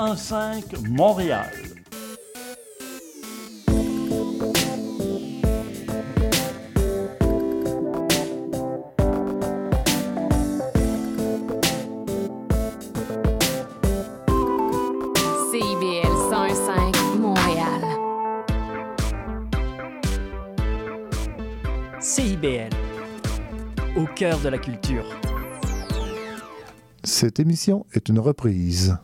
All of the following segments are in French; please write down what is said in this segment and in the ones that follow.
1015 Montréal. CIBL, au cœur de la culture. Cette émission est une reprise.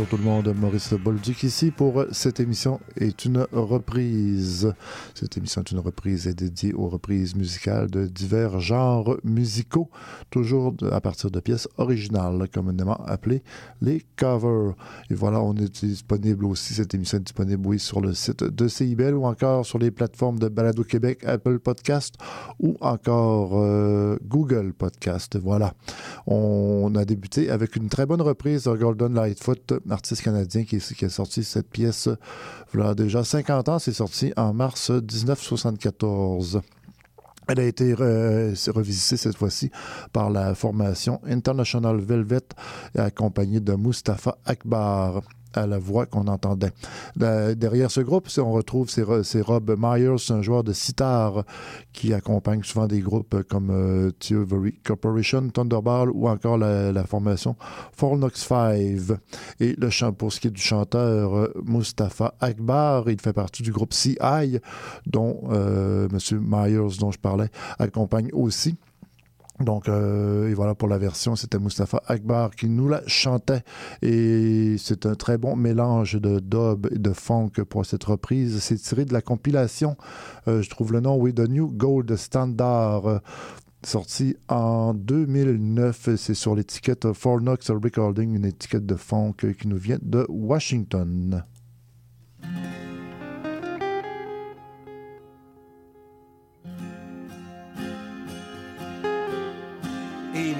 Bonjour tout le monde, Maurice Bolduc ici pour cette émission est une reprise. Cette émission est une reprise est dédiée aux reprises musicales de divers genres musicaux, toujours à partir de pièces originales, communément appelées les covers. Et voilà, on est disponible aussi, cette émission est disponible, oui, sur le site de CIBEL ou encore sur les plateformes de Balado Québec, Apple Podcast ou encore euh, Google Podcast. Voilà. On a débuté avec une très bonne reprise de Golden Lightfoot, artiste canadien qui, a sorti cette pièce voilà déjà 50 ans. C'est sorti en mars 1974. Elle a été euh, revisitée cette fois-ci par la formation International Velvet, accompagnée de Mustapha Akbar à la voix qu'on entendait. Derrière ce groupe, on retrouve c'est Rob Myers, un joueur de sitar qui accompagne souvent des groupes comme euh, Theory Corporation, Thunderball ou encore la, formation Fornox 5. Et le chant, pour ce qui est du chanteur euh, Mustapha Akbar, il fait partie du groupe CI, dont euh, M. Myers, dont je parlais, accompagne aussi. Donc, euh, et voilà pour la version, c'était Mustapha Akbar qui nous la chantait. Et c'est un très bon mélange de dub et de funk pour cette reprise. C'est tiré de la compilation, euh, je trouve le nom, oui, de New Gold Standard. euh, Sorti en 2009, c'est sur l'étiquette Fornox Recording, une étiquette de funk qui nous vient de Washington.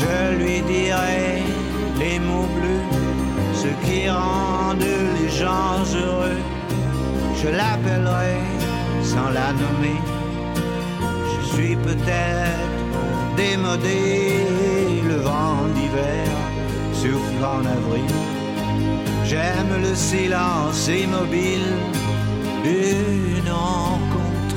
Je lui dirai les mots bleus, ce qui rendent les gens heureux. Je l'appellerai sans la nommer. Je suis peut-être démodé, le vent d'hiver souffle en avril. J'aime le silence immobile d'une rencontre,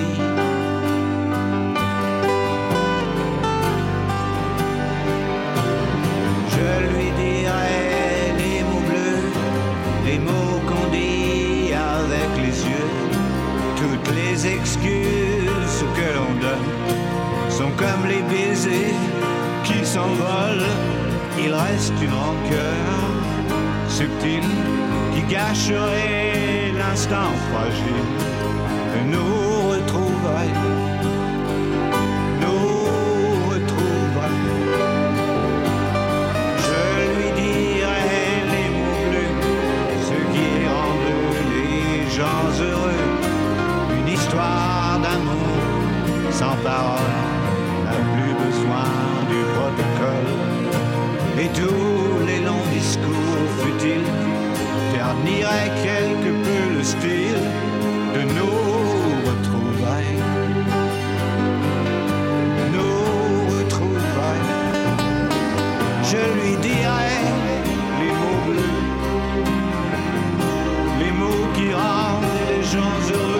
Les baisers qui s'envolent. Il reste une rancœur subtile qui gâcherait l'instant fragile nous retrouver. Nous retrouver. Je lui dirai les mots ce qui rendent les gens heureux. Une histoire d'amour sans parole tous les longs discours futiles terniraient quelque peu le style de nos retrouvailles. Nos retrouvailles. Je lui dirai les mots bleus, les mots chassé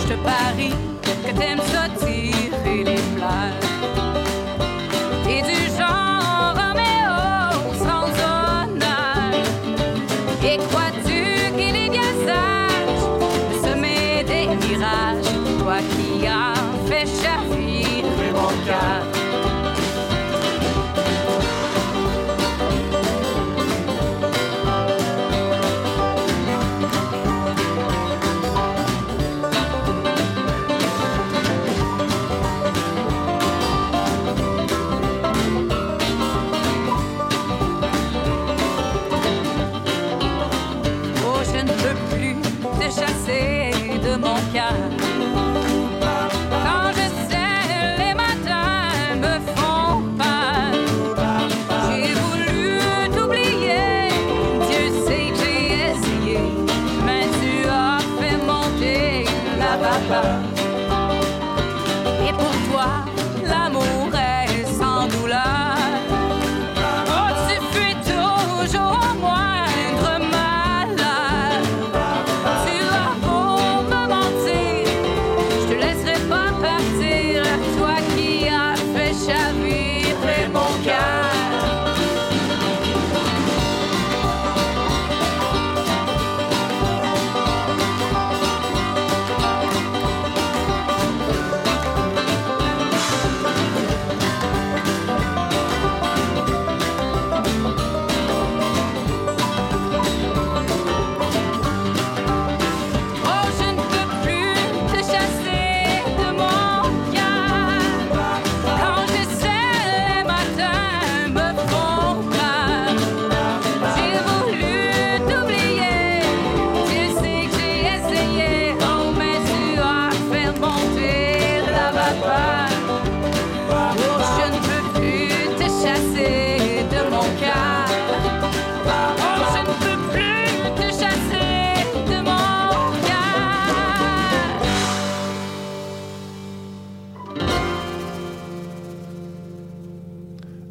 Je te parie que t'aimes tirer les fleurs. Et pour toi,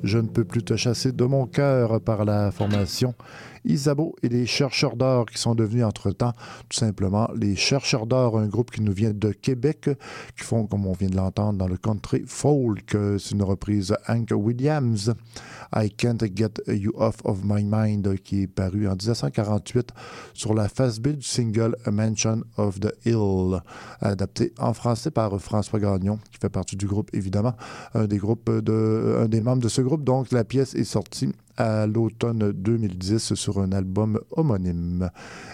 Je ne peux plus te chasser de mon cœur par la formation Isabeau et les chercheurs d'or qui sont devenus entre-temps tout simplement les chercheurs d'or, un groupe qui nous vient de Québec, qui font, comme on vient de l'entendre, dans le country folk. C'est une reprise Hank Williams. I Can't Get You Off of My Mind, qui est paru en 1948 sur la face B du single A Mansion of the Hill, adapté en français par François Gagnon, qui fait partie du groupe, évidemment, des un des membres de ce groupe. Donc, la pièce est sortie à l'automne 2010 sur un album homonyme.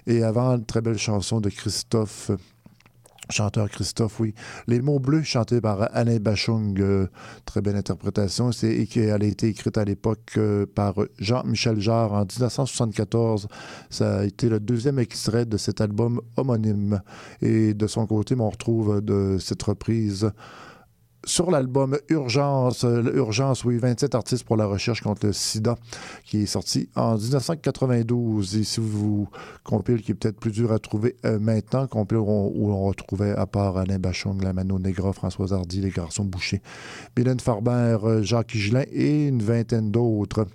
Et avant, une très belle chanson de Christophe chanteur Christophe, oui. Les mots bleus chantés par Alain Bachung, euh, très belle interprétation. C'est, elle a été écrite à l'époque euh, par Jean-Michel Jarre en 1974. Ça a été le deuxième extrait de cet album homonyme. Et de son côté, on retrouve de cette reprise sur l'album Urgence, euh, Urgence, oui, 27 artistes pour la recherche contre le sida, qui est sorti en 1992. Et si vous compilez, qui est peut-être plus dur à trouver euh, maintenant, compile où on, retrouvait, à part Alain Bachung, la Mano Negra, François Hardy, les garçons Boucher, Mylène Farber, euh, Jacques Higelin et une vingtaine d'autres.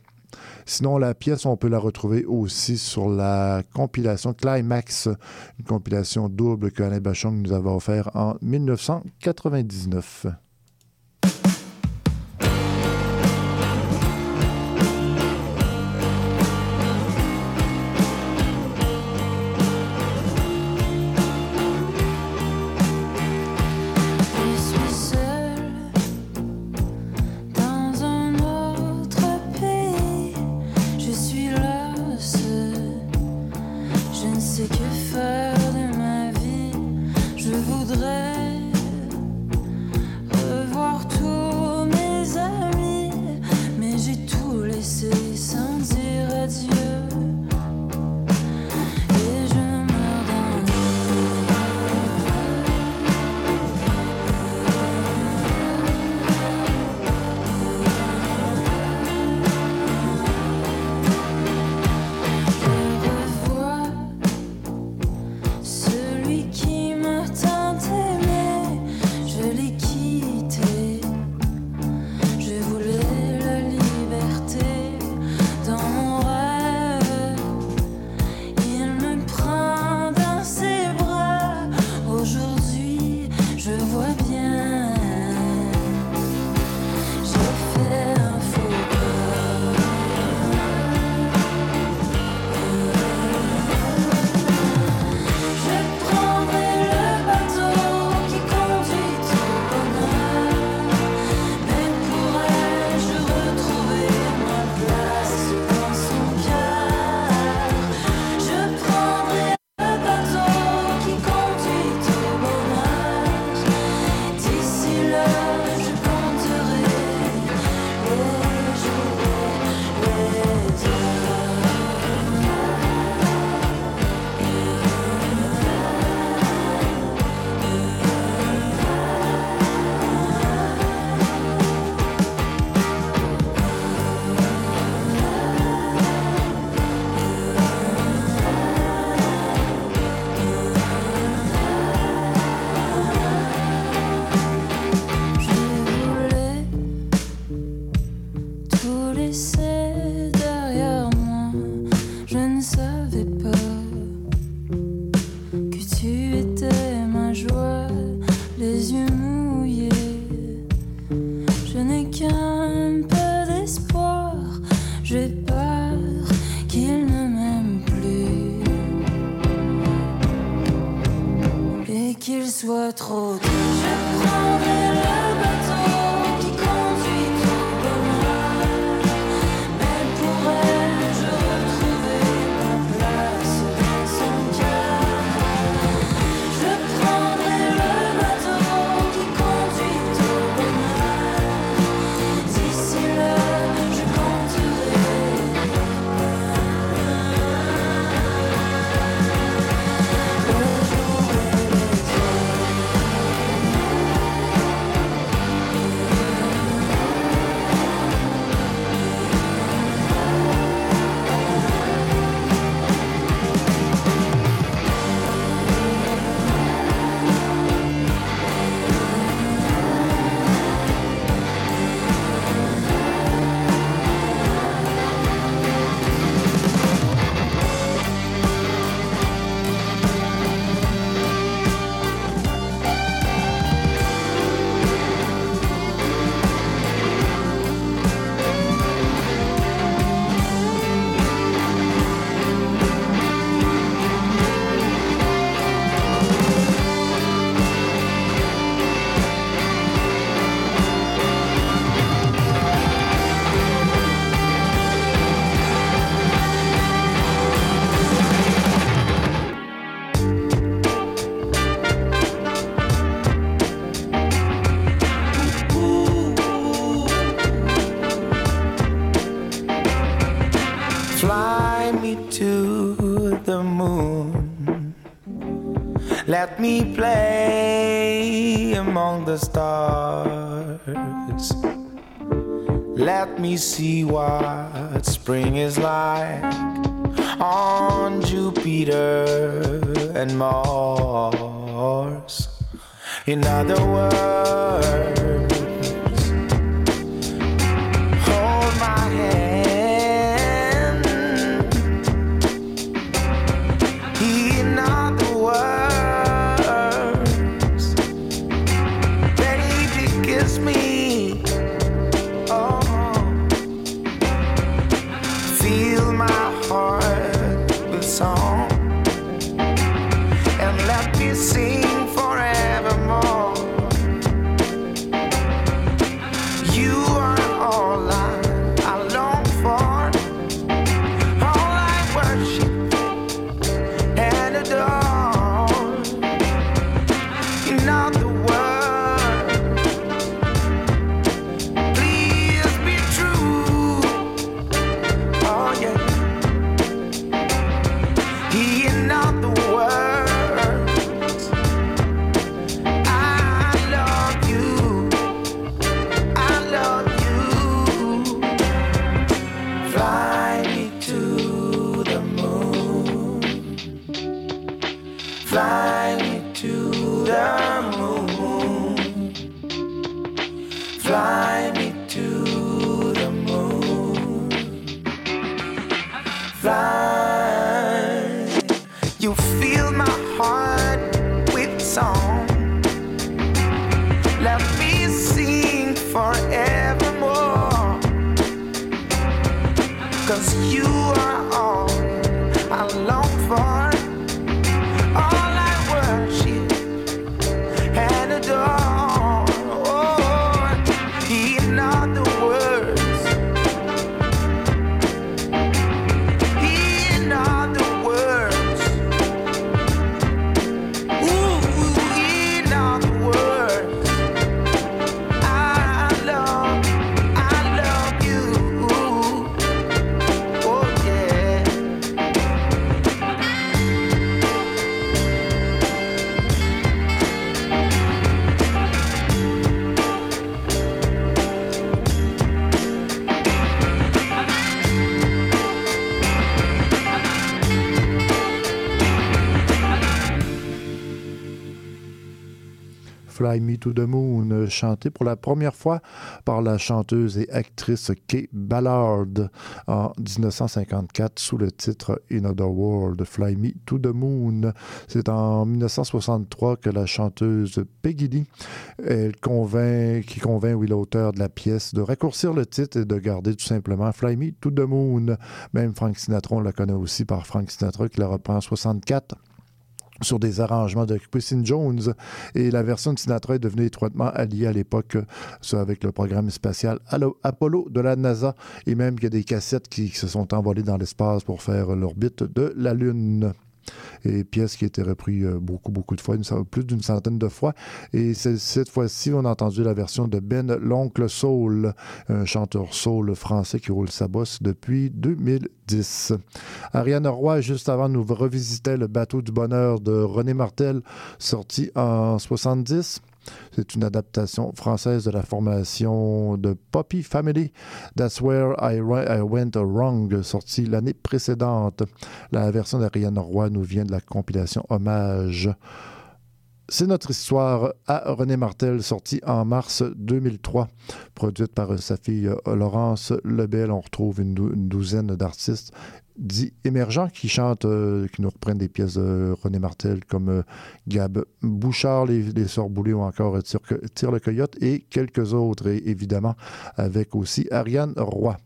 Sinon, la pièce, on peut la retrouver aussi sur la compilation Climax, une compilation double que Alain Bachung nous avait offert en 1999. play among the stars. Let me see what spring is like on Jupiter and Mars. In other words, Fly Me to the Moon, chanté pour la première fois par la chanteuse et actrice Kay Ballard en 1954 sous le titre In Other World, Fly Me to the Moon. C'est en 1963 que la chanteuse Peggy Lee, elle convainc, qui convainc oui, l'auteur de la pièce de raccourcir le titre et de garder tout simplement Fly Me to the Moon. Même Frank Sinatra, on la connaît aussi par Frank Sinatra qui la reprend en 64 sur des arrangements de Quincy Jones. Et la version de Sinatra est devenue étroitement alliée à l'époque, avec le programme spatial Apollo de la NASA. Et même qu'il y a des cassettes qui se sont envolées dans l'espace pour faire l'orbite de la Lune. Et pièce qui a été reprise euh, beaucoup, beaucoup de fois, plus d'une centaine de fois. Et cette fois-ci, on a entendu la version de Ben l'Oncle Soul, un chanteur soul français qui roule sa bosse depuis 2010. Ariane Roy, juste avant, nous revisitait Le bateau du bonheur de René Martel, sorti en 70. C'est une adaptation française de la formation de Poppy Family. That's Where I, I Went Wrong, sorti l'année précédente. La version d'Ariane Roy nous vient de la compilation Hommage. C'est notre histoire à René Martel, sortie en mars 2003, produite par sa fille Laurence Lebel. On retrouve une, dou- une douzaine d'artistes dits émergents qui chantent, euh, qui nous reprennent des pièces de René Martel comme euh, Gab Bouchard, les, Boulay ou encore Tire, Tire le Coyote et quelques autres, et évidemment avec aussi Ariane Roy.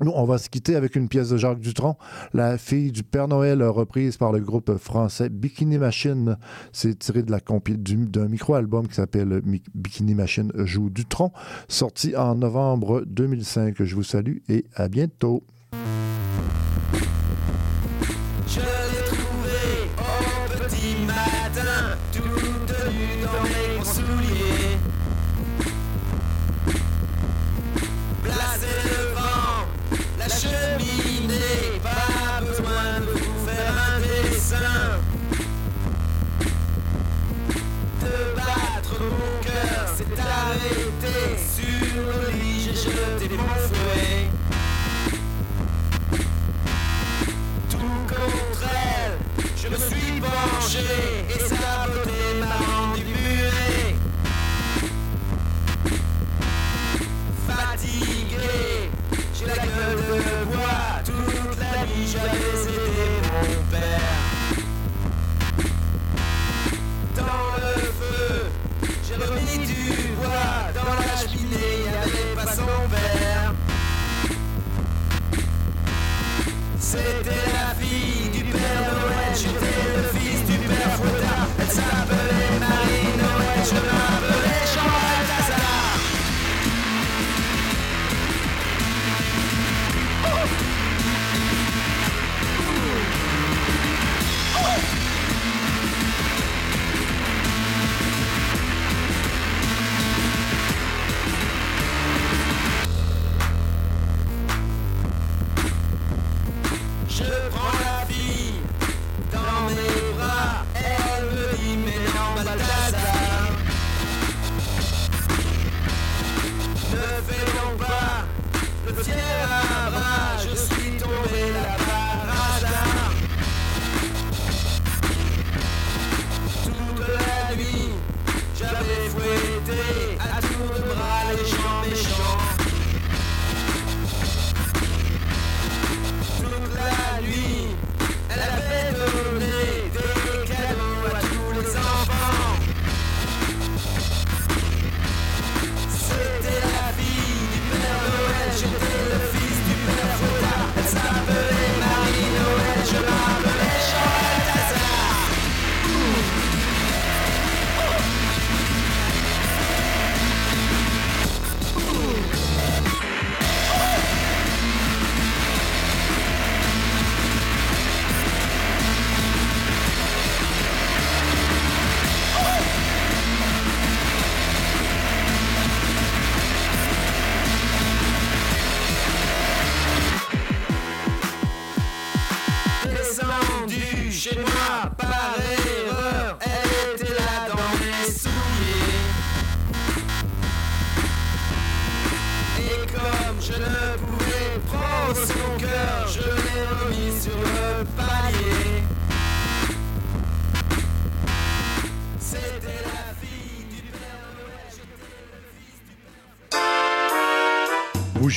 Nous, on va se quitter avec une pièce de Jacques Dutronc, La fille du Père Noël, reprise par le groupe français Bikini Machine. C'est tiré de la d'un micro-album qui s'appelle Bikini Machine joue Dutronc, sorti en novembre 2005. Je vous salue et à bientôt. Did it move away?